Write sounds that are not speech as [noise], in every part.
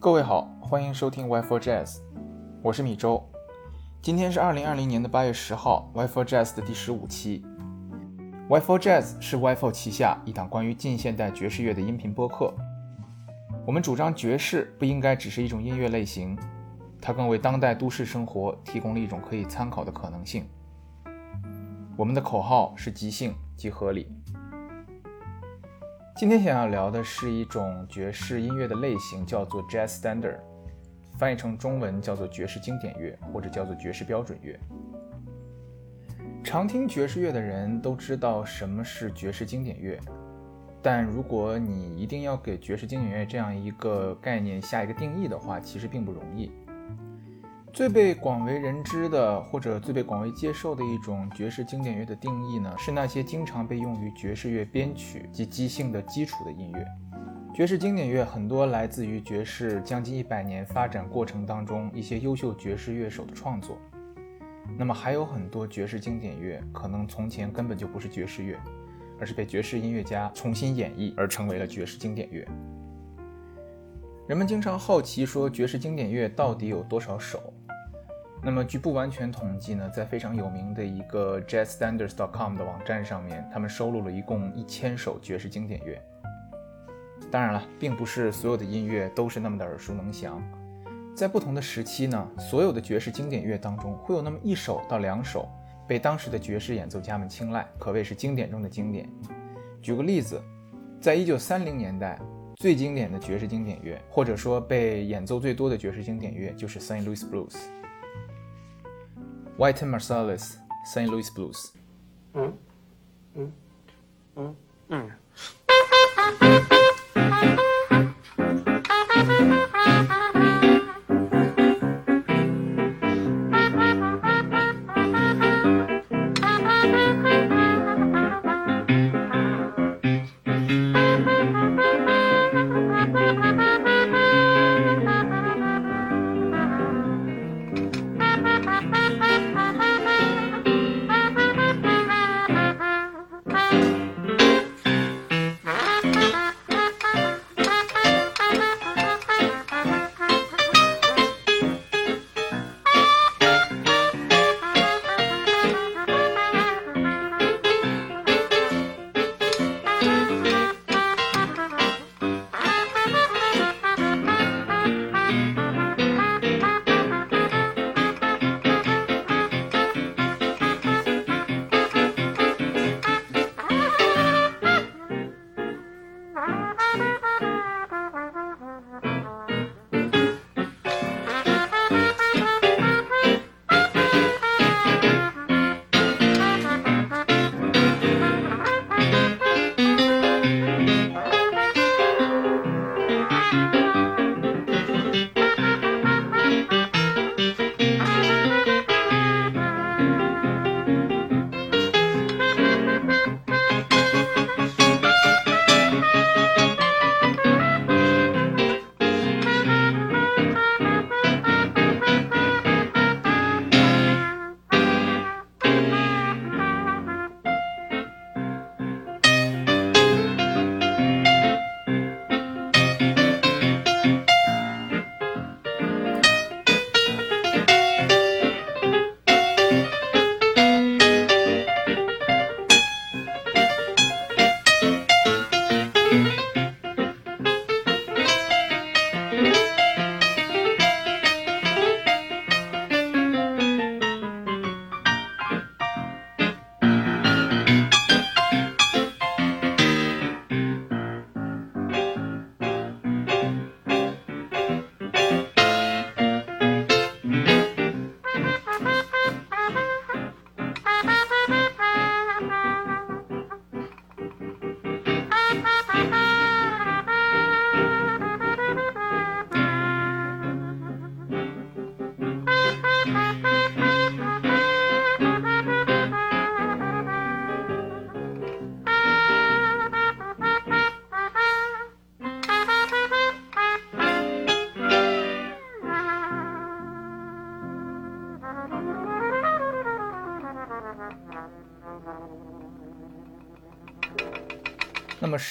各位好，欢迎收听 Y4 Jazz，我是米周。今天是二零二零年的八月十号，Y4 Jazz 的第十五期。Y4 Jazz 是 Y4 旗下一档关于近现代爵士乐的音频播客。我们主张爵士不应该只是一种音乐类型，它更为当代都市生活提供了一种可以参考的可能性。我们的口号是即兴即合理。今天想要聊的是一种爵士音乐的类型，叫做 Jazz Standard，翻译成中文叫做爵士经典乐，或者叫做爵士标准乐。常听爵士乐的人都知道什么是爵士经典乐，但如果你一定要给爵士经典乐这样一个概念下一个定义的话，其实并不容易。最被广为人知的，或者最被广为接受的一种爵士经典乐的定义呢，是那些经常被用于爵士乐编曲及即兴的基础的音乐。爵士经典乐很多来自于爵士将近一百年发展过程当中一些优秀爵士乐手的创作。那么还有很多爵士经典乐可能从前根本就不是爵士乐，而是被爵士音乐家重新演绎而成为了爵士经典乐。人们经常好奇说，爵士经典乐到底有多少首？那么，据不完全统计呢，在非常有名的一个 JazzStandards.com 的网站上面，他们收录了一共一千首爵士经典乐。当然了，并不是所有的音乐都是那么的耳熟能详，在不同的时期呢，所有的爵士经典乐当中，会有那么一首到两首被当时的爵士演奏家们青睐，可谓是经典中的经典。举个例子，在一九三零年代，最经典的爵士经典乐，或者说被演奏最多的爵士经典乐，就是 Saint Louis Blues。White Marsalis, St. Louis Blues. Mm. Mm. Mm. mm.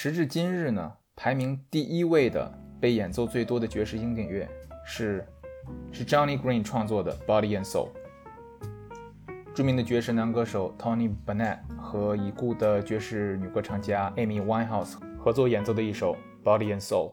时至今日呢，排名第一位的被演奏最多的爵士经典乐是是 Johnny Green 创作的《Body and Soul》。著名的爵士男歌手 Tony Bennett 和已故的爵士女歌唱家 Amy Winehouse 合作演奏的一首《Body and Soul》。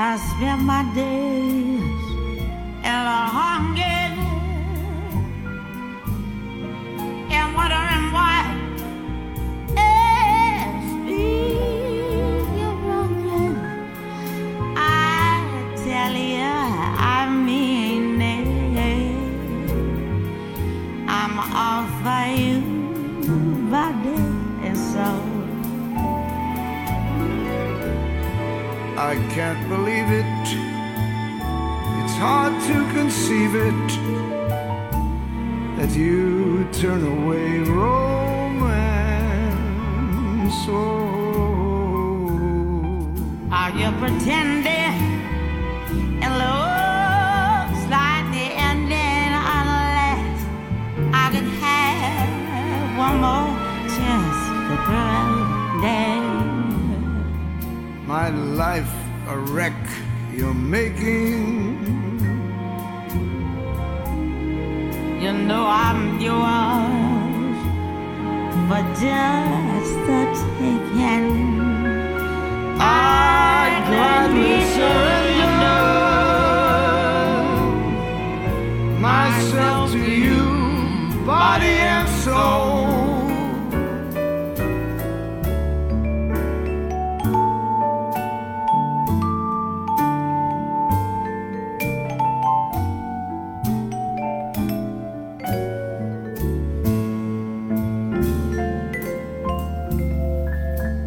I spend my days in a hunger I can't believe it. It's hard to conceive it that you turn away romance. Oh, Are you pretending? It looks like the ending unless I could have one more chance to pretend. my life a wreck you're making. You know I'm yours for just the taking. I gladly surrender myself to you, body and soul.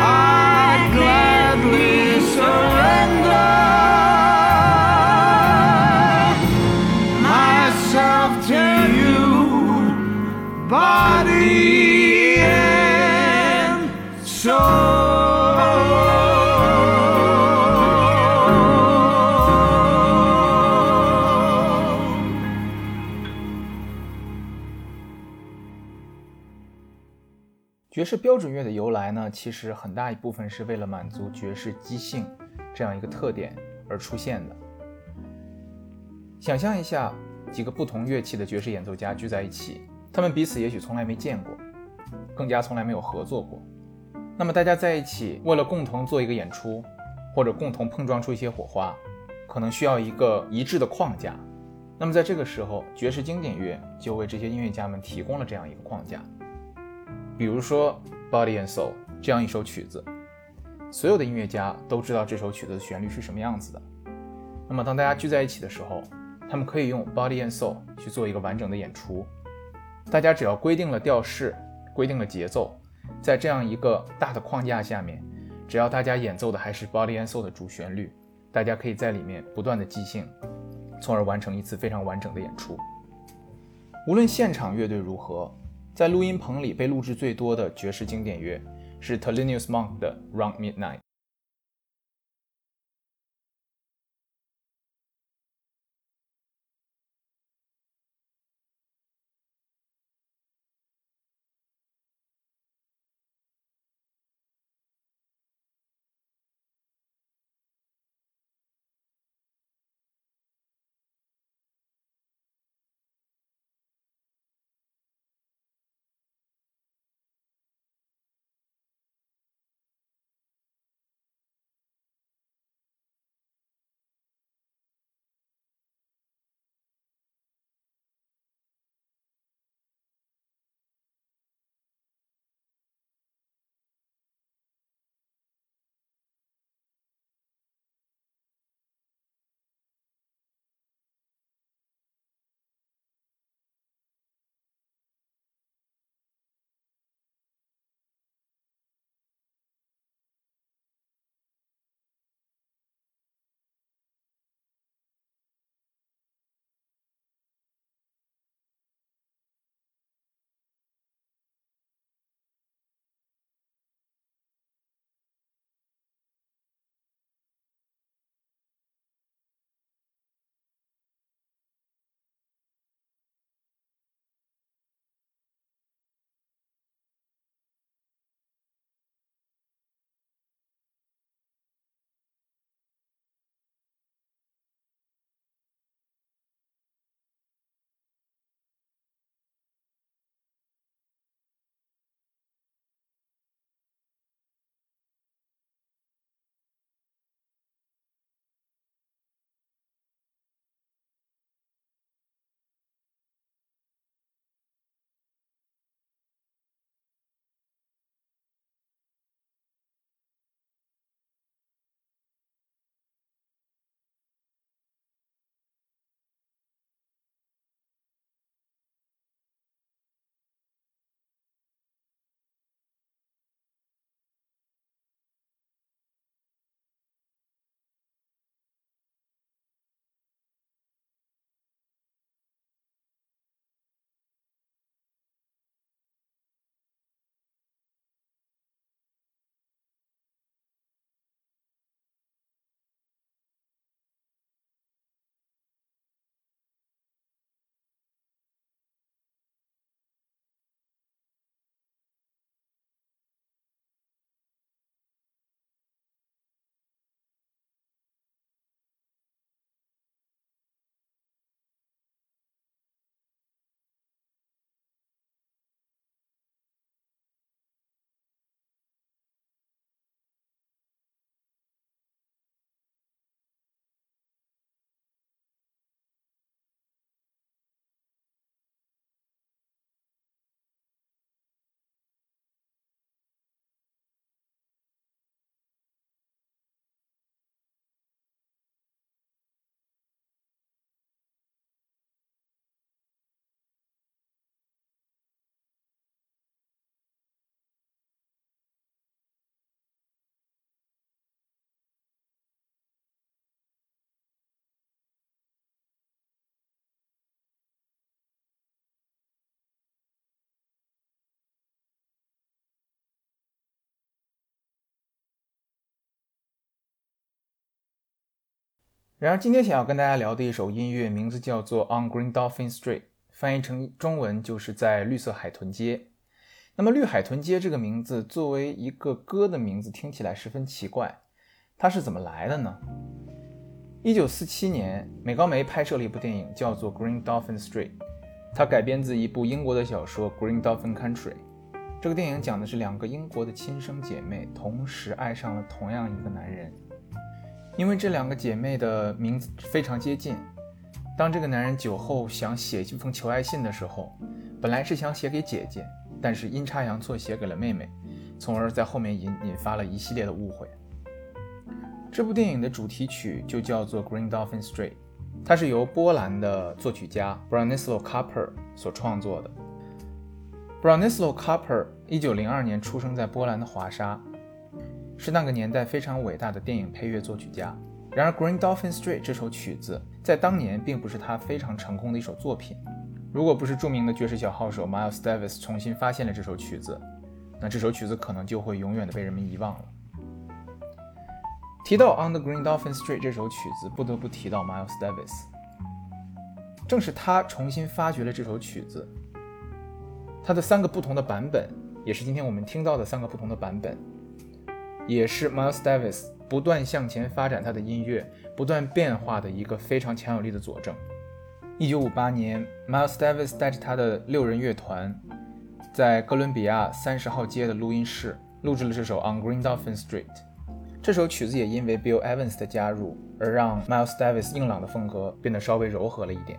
I gladly surrender 士标准乐的由来呢，其实很大一部分是为了满足爵士即兴这样一个特点而出现的。想象一下，几个不同乐器的爵士演奏家聚在一起，他们彼此也许从来没见过，更加从来没有合作过。那么大家在一起，为了共同做一个演出，或者共同碰撞出一些火花，可能需要一个一致的框架。那么在这个时候，爵士经典乐就为这些音乐家们提供了这样一个框架。比如说《Body and Soul》这样一首曲子，所有的音乐家都知道这首曲子的旋律是什么样子的。那么当大家聚在一起的时候，他们可以用《Body and Soul》去做一个完整的演出。大家只要规定了调式，规定了节奏，在这样一个大的框架下面，只要大家演奏的还是《Body and Soul》的主旋律，大家可以在里面不断的即兴，从而完成一次非常完整的演出。无论现场乐队如何，在录音棚里被录制最多的爵士经典乐是 t e l i n i u s Monk 的《Round Midnight》。然而，今天想要跟大家聊的一首音乐，名字叫做《On Green Dolphin Street》，翻译成中文就是在绿色海豚街。那么，绿海豚街这个名字作为一个歌的名字，听起来十分奇怪。它是怎么来的呢？一九四七年，美高梅拍摄了一部电影，叫做《Green Dolphin Street》，它改编自一部英国的小说《Green Dolphin Country》。这个电影讲的是两个英国的亲生姐妹同时爱上了同样一个男人。因为这两个姐妹的名字非常接近，当这个男人酒后想写一封求爱信的时候，本来是想写给姐姐，但是阴差阳错写给了妹妹，从而在后面引引发了一系列的误会。这部电影的主题曲就叫做《Green Dolphin Street》，它是由波兰的作曲家 Bronislaw Kapper 所创作的。Bronislaw Kaper 一九零二年出生在波兰的华沙。是那个年代非常伟大的电影配乐作曲家。然而，《Green Dolphin Street》这首曲子在当年并不是他非常成功的一首作品。如果不是著名的爵士小号手 Miles Davis 重新发现了这首曲子，那这首曲子可能就会永远的被人们遗忘了。提到《On the Green Dolphin Street》这首曲子，不得不提到 Miles Davis。正是他重新发掘了这首曲子，它的三个不同的版本，也是今天我们听到的三个不同的版本。也是 Miles Davis 不断向前发展他的音乐、不断变化的一个非常强有力的佐证。一九五八年，Miles Davis 带着他的六人乐团，在哥伦比亚三十号街的录音室录制了这首《On Green Dolphin Street》。这首曲子也因为 Bill Evans 的加入，而让 Miles Davis 硬朗的风格变得稍微柔和了一点。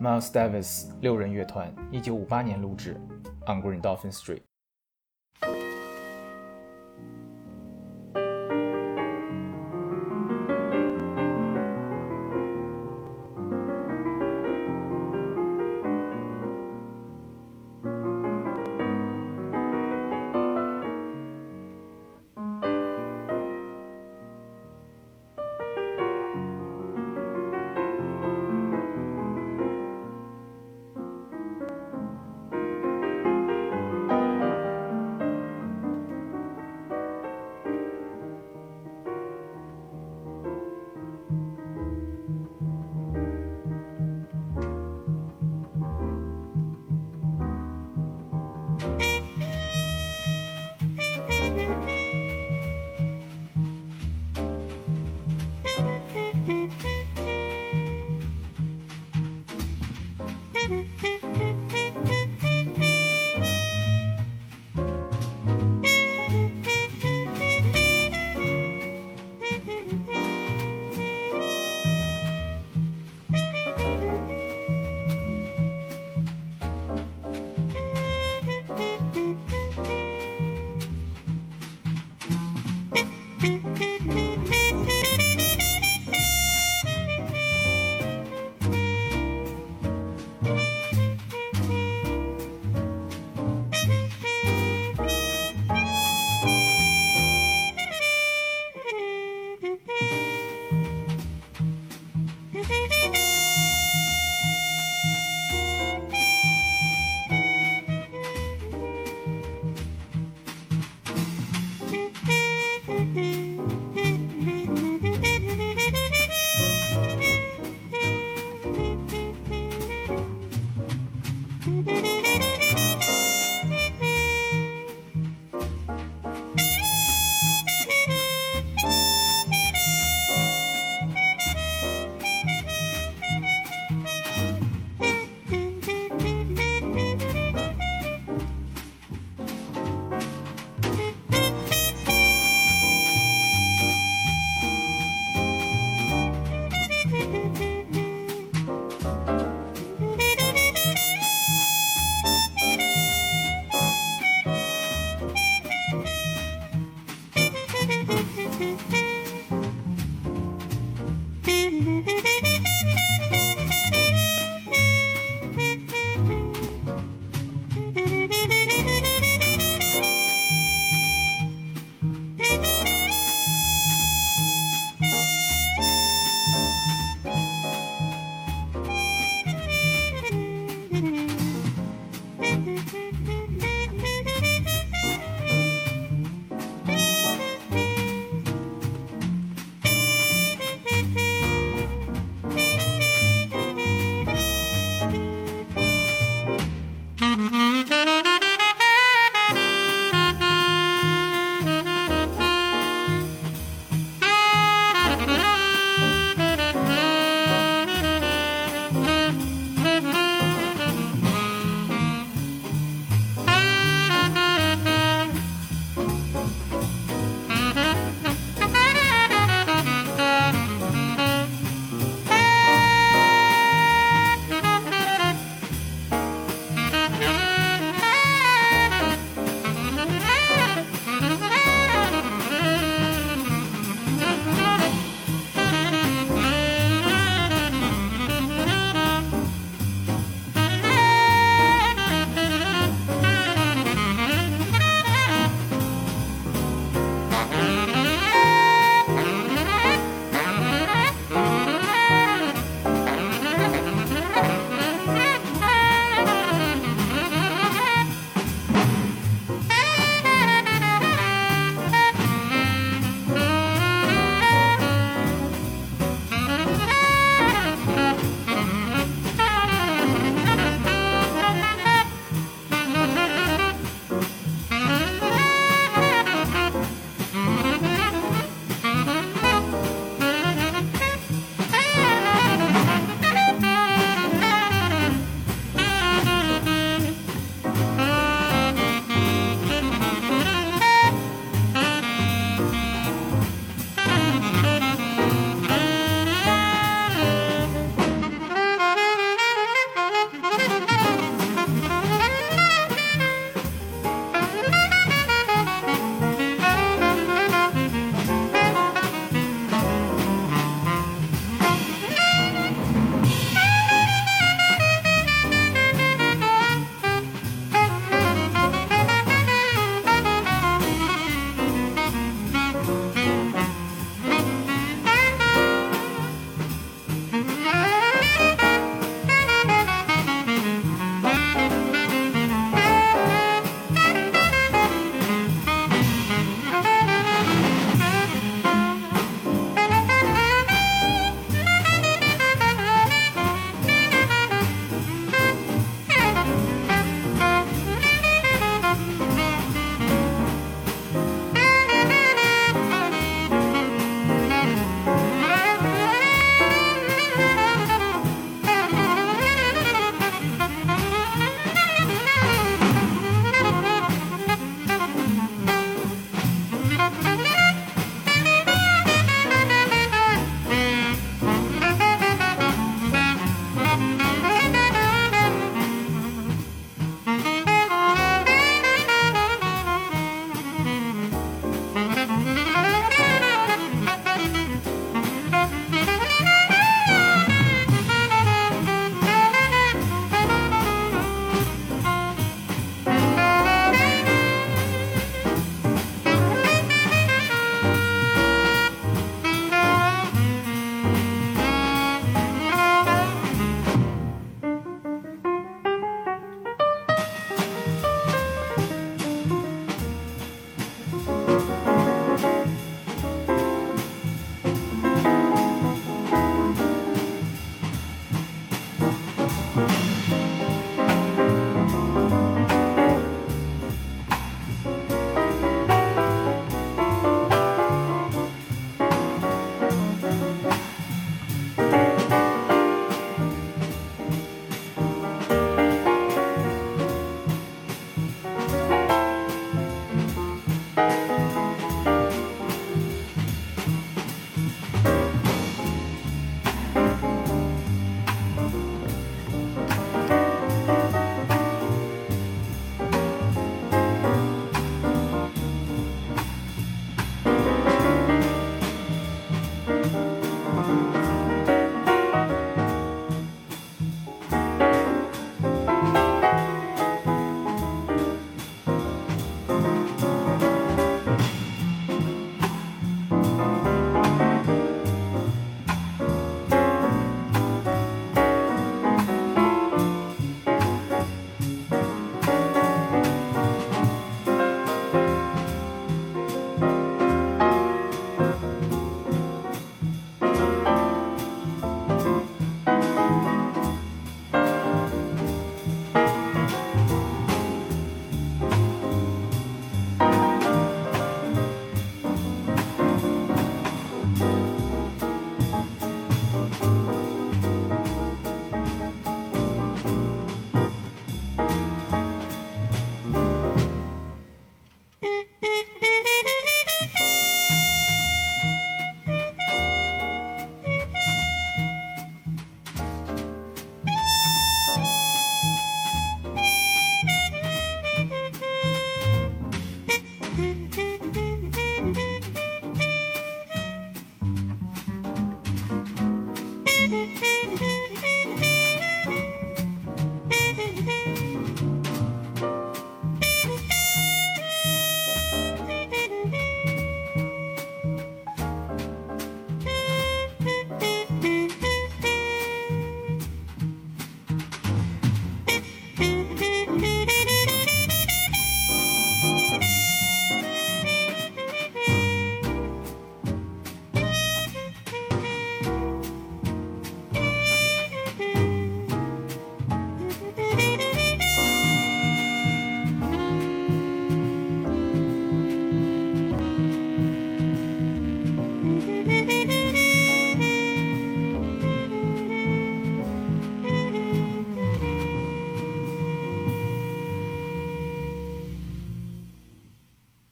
Miles Davis 六人乐团，一九五八年录制《On Green Dolphin Street》。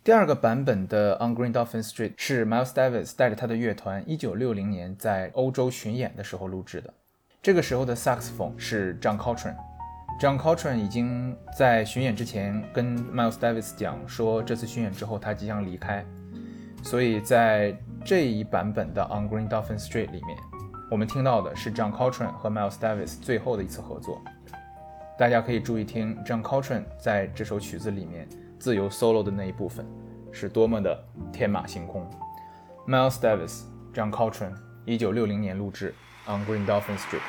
第二个版本的《On Green Dolphin Street》是 Miles Davis 带着他的乐团1960年在欧洲巡演的时候录制的。这个时候的萨克斯风是 John Coltrane。John Coltrane 已经在巡演之前跟 Miles Davis 讲说，这次巡演之后他即将离开，所以在这一版本的《On Green Dolphin Street》里面，我们听到的是 John Coltrane 和 Miles Davis 最后的一次合作。大家可以注意听 John Coltrane 在这首曲子里面。自由 solo 的那一部分是多么的天马行空。Miles Davis、John Coltrane，一九六零年录制《On Green Dolphin Street》。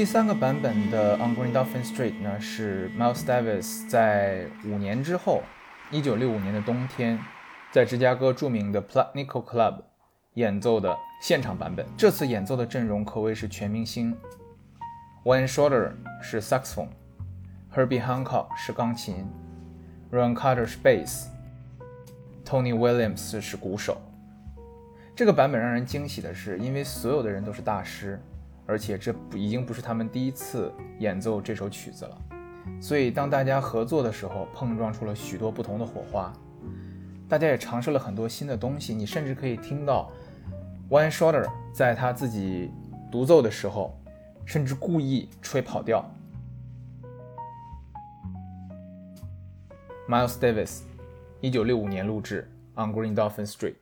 第三个版本的《On Green Dolphin Street》呢，是 Miles Davis 在五年之后，一九六五年的冬天，在芝加哥著名的 Platnico Club 演奏的现场版本。这次演奏的阵容可谓是全明星，Wayne Shorter 是萨克斯风，Herbie Hancock 是钢琴，Ron Carter 是贝斯，Tony Williams 是鼓手。这个版本让人惊喜的是，因为所有的人都是大师，而且这已经不是他们第一次演奏这首曲子了。所以当大家合作的时候，碰撞出了许多不同的火花。大家也尝试了很多新的东西，你甚至可以听到 One Shorter 在他自己独奏的时候，甚至故意吹跑调。Miles Davis，一九六五年录制《On Green Dolphin Street》。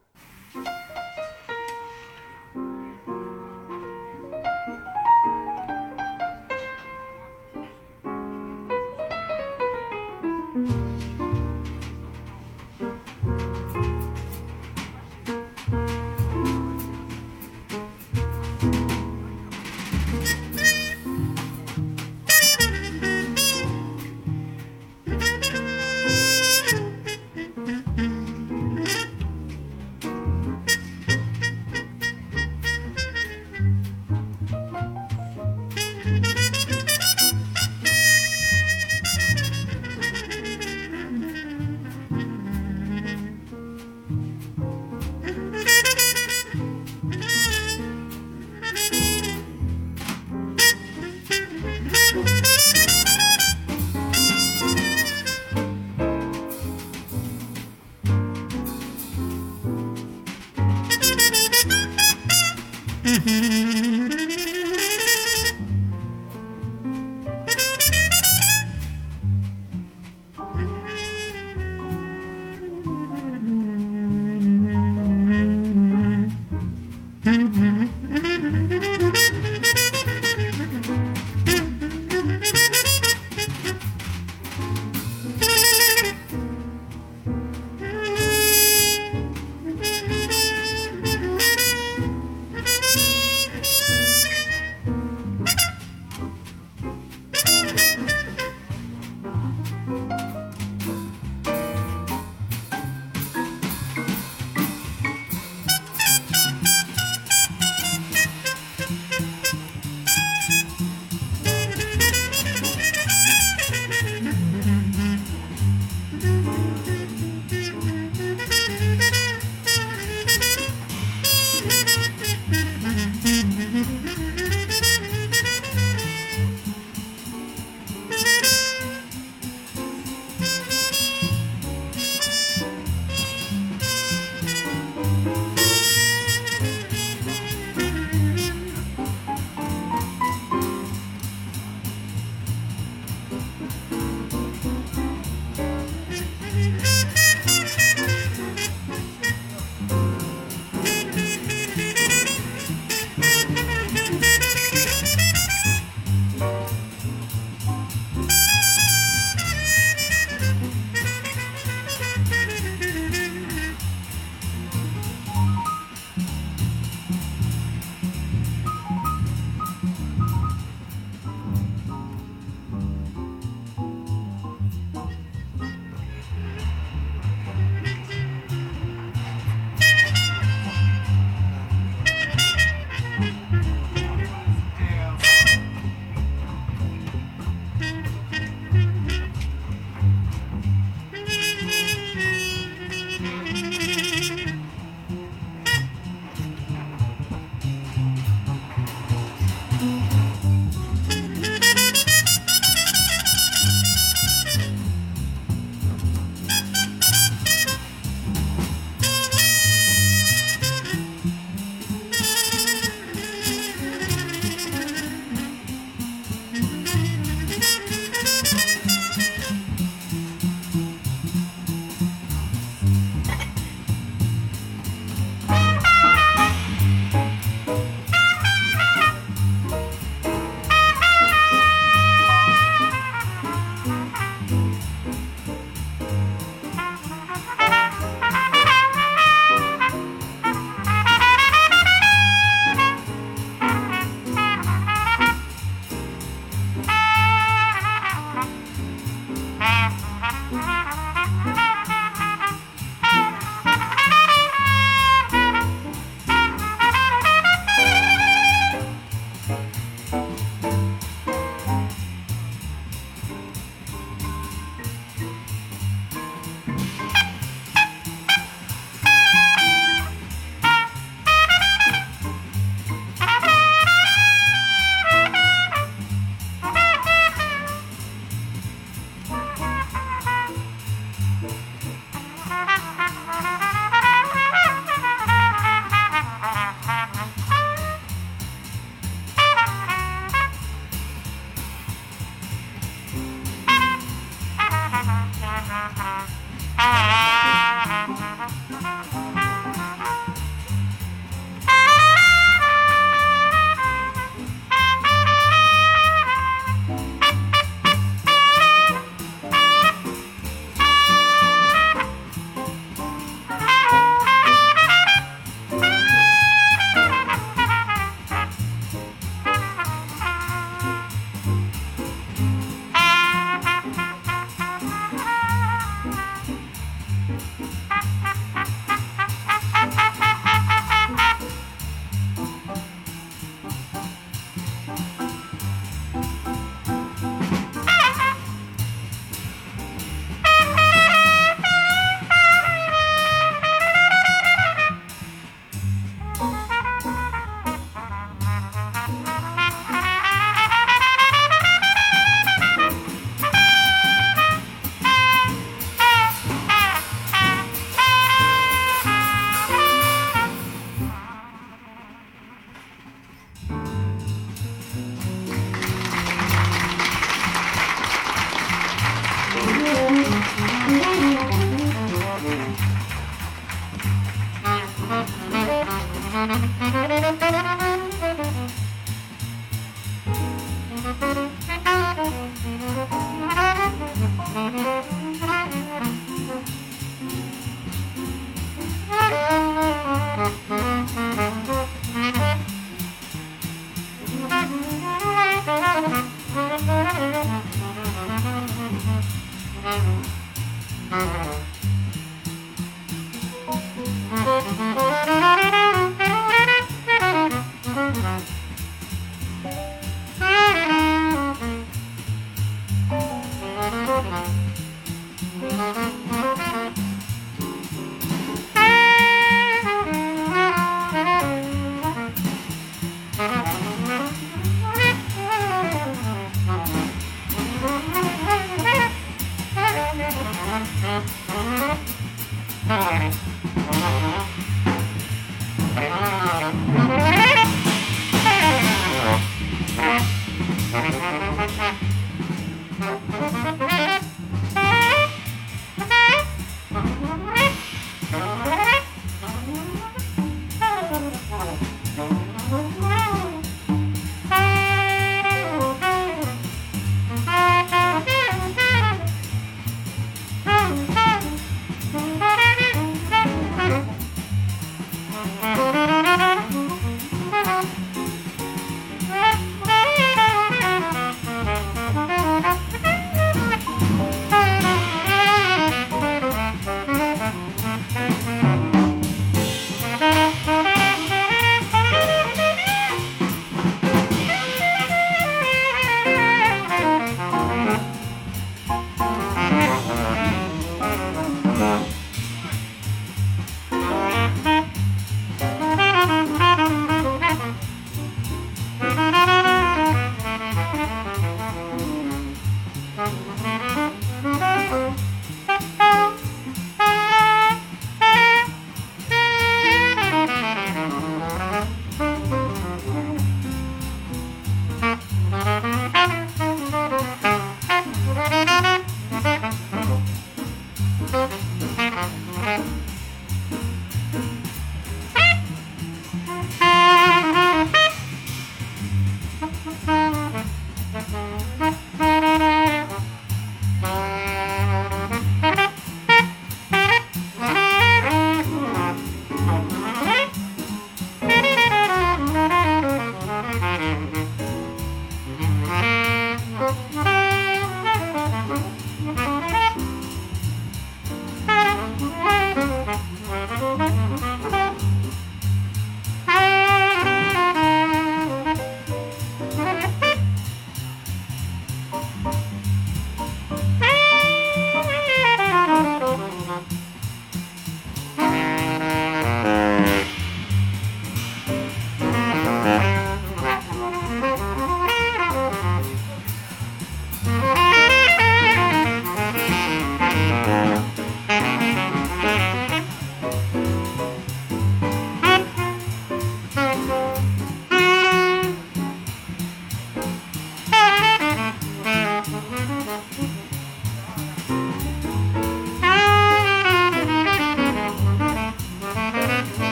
Mm-hmm. [laughs]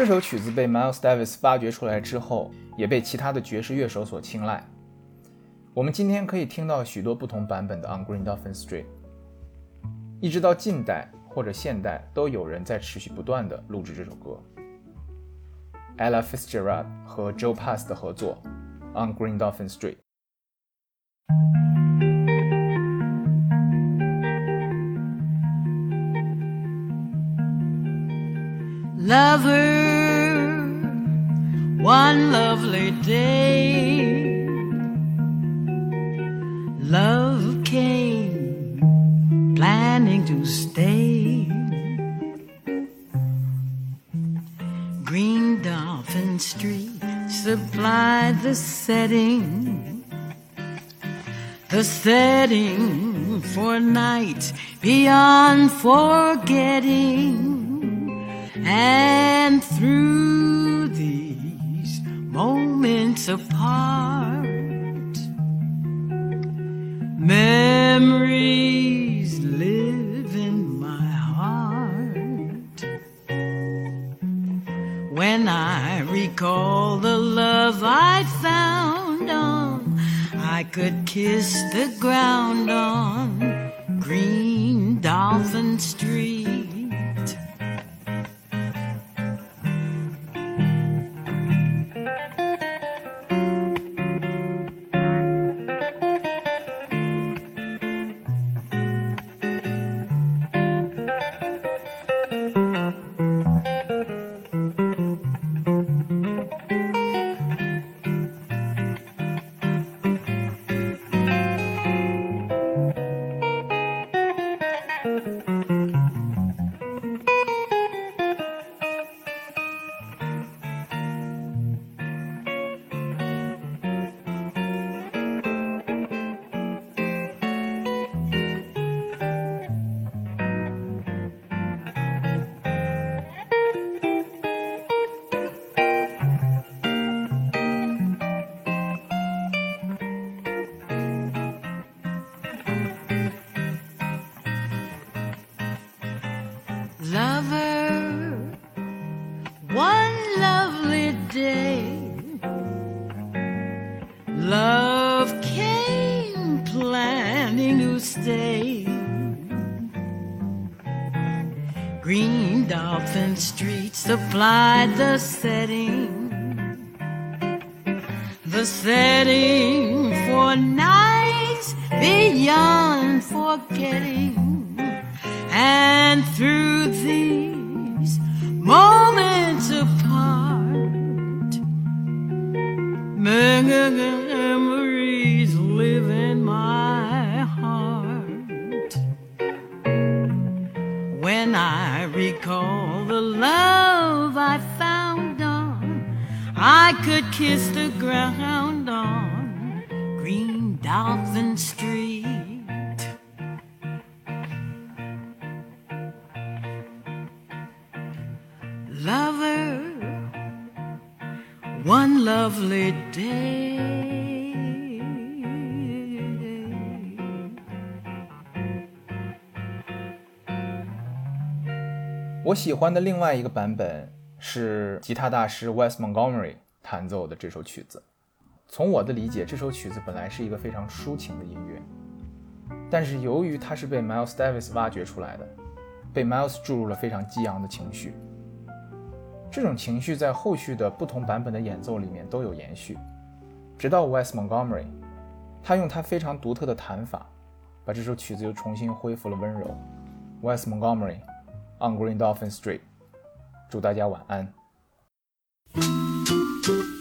这首曲子被 Miles Davis 发掘出来之后，也被其他的爵士乐手所青睐。我们今天可以听到许多不同版本的《On Green Dolphin Street》，一直到近代或者现代，都有人在持续不断的录制这首歌。Ella Fitzgerald 和 Joe Pass 的合作，《On Green Dolphin Street》。Lover, one lovely day, love came planning to stay. Green Dolphin Street supplied the setting, the setting for nights beyond forgetting. And through apart, memories live in my heart. When I recall the love I found on, I could kiss the ground on kiss the ground on Green Dolphin Street. Lover, one lovely day. 我喜欢的另外一个版本是吉他大师 Wes Montgomery 弹奏的这首曲子。从我的理解，这首曲子本来是一个非常抒情的音乐，但是由于它是被 Miles Davis 挖掘出来的，被 Miles 注入了非常激昂的情绪。这种情绪在后续的不同版本的演奏里面都有延续，直到 Wes Montgomery，他用他非常独特的弹法，把这首曲子又重新恢复了温柔。Wes Montgomery on Green Dolphin Street，祝大家晚安。Thank you.